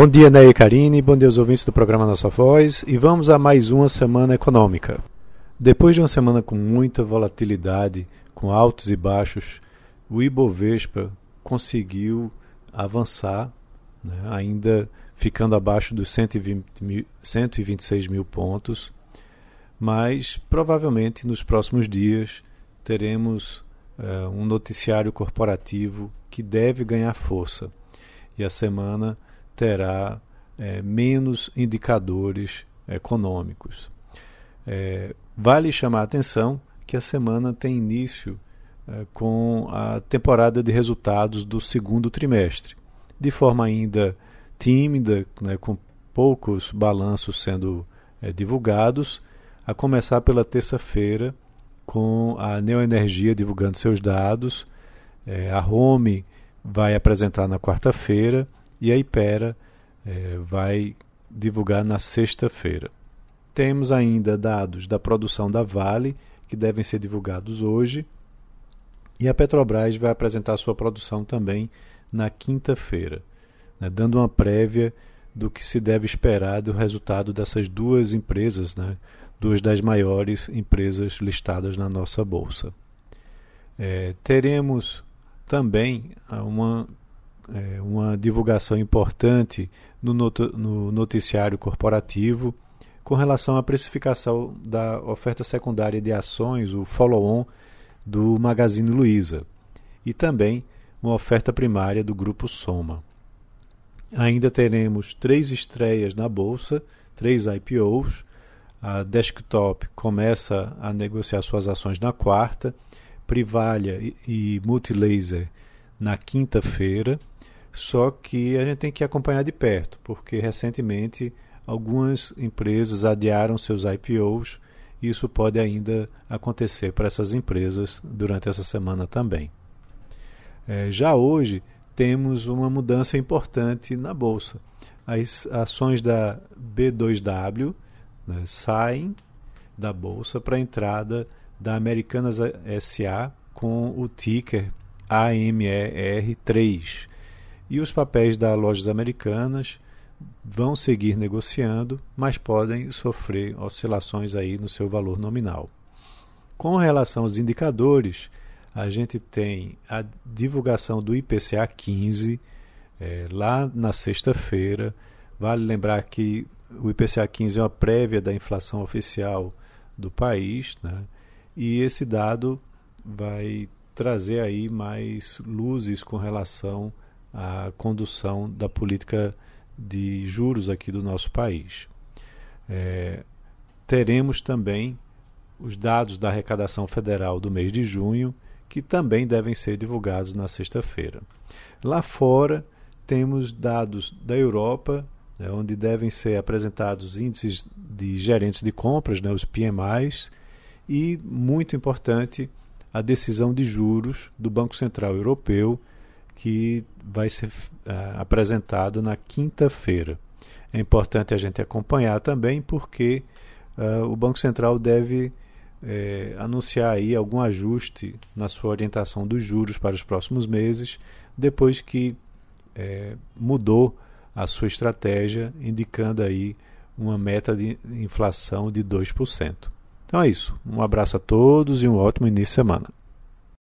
Bom dia, Ney e Karine, bom dia aos ouvintes do programa Nossa Voz. E vamos a mais uma semana econômica. Depois de uma semana com muita volatilidade, com altos e baixos, o Ibovespa conseguiu avançar, né, ainda ficando abaixo dos 120 mil, 126 mil pontos, mas provavelmente nos próximos dias teremos uh, um noticiário corporativo que deve ganhar força. E a semana terá é, menos indicadores econômicos. É, vale chamar a atenção que a semana tem início é, com a temporada de resultados do segundo trimestre, de forma ainda tímida, né, com poucos balanços sendo é, divulgados, a começar pela terça-feira, com a Neoenergia divulgando seus dados, é, a Home vai apresentar na quarta-feira e a Ipera é, vai divulgar na sexta-feira. Temos ainda dados da produção da Vale, que devem ser divulgados hoje, e a Petrobras vai apresentar sua produção também na quinta-feira, né, dando uma prévia do que se deve esperar do resultado dessas duas empresas, né, duas das maiores empresas listadas na nossa bolsa. É, teremos também uma é, uma divulgação importante no, no noticiário corporativo com relação à precificação da oferta secundária de ações, o follow-on do Magazine Luiza, e também uma oferta primária do Grupo Soma. Ainda teremos três estreias na bolsa, três IPOs. A Desktop começa a negociar suas ações na quarta, Privalha e Multilaser na quinta-feira. Só que a gente tem que acompanhar de perto, porque recentemente algumas empresas adiaram seus IPOs e isso pode ainda acontecer para essas empresas durante essa semana também. É, já hoje temos uma mudança importante na bolsa. As ações da B2W né, saem da bolsa para a entrada da Americanas SA com o ticker AMER3 e os papéis das lojas americanas vão seguir negociando, mas podem sofrer oscilações aí no seu valor nominal. Com relação aos indicadores, a gente tem a divulgação do IPCA 15 é, lá na sexta-feira. Vale lembrar que o IPCA 15 é uma prévia da inflação oficial do país, né? e esse dado vai trazer aí mais luzes com relação a condução da política de juros aqui do nosso país. É, teremos também os dados da arrecadação federal do mês de junho, que também devem ser divulgados na sexta-feira. Lá fora, temos dados da Europa, né, onde devem ser apresentados índices de gerentes de compras, né, os PMIs, e, muito importante, a decisão de juros do Banco Central Europeu, que vai ser uh, apresentado na quinta-feira. É importante a gente acompanhar também, porque uh, o Banco Central deve é, anunciar aí algum ajuste na sua orientação dos juros para os próximos meses, depois que é, mudou a sua estratégia, indicando aí uma meta de inflação de 2%. Então é isso. Um abraço a todos e um ótimo início de semana.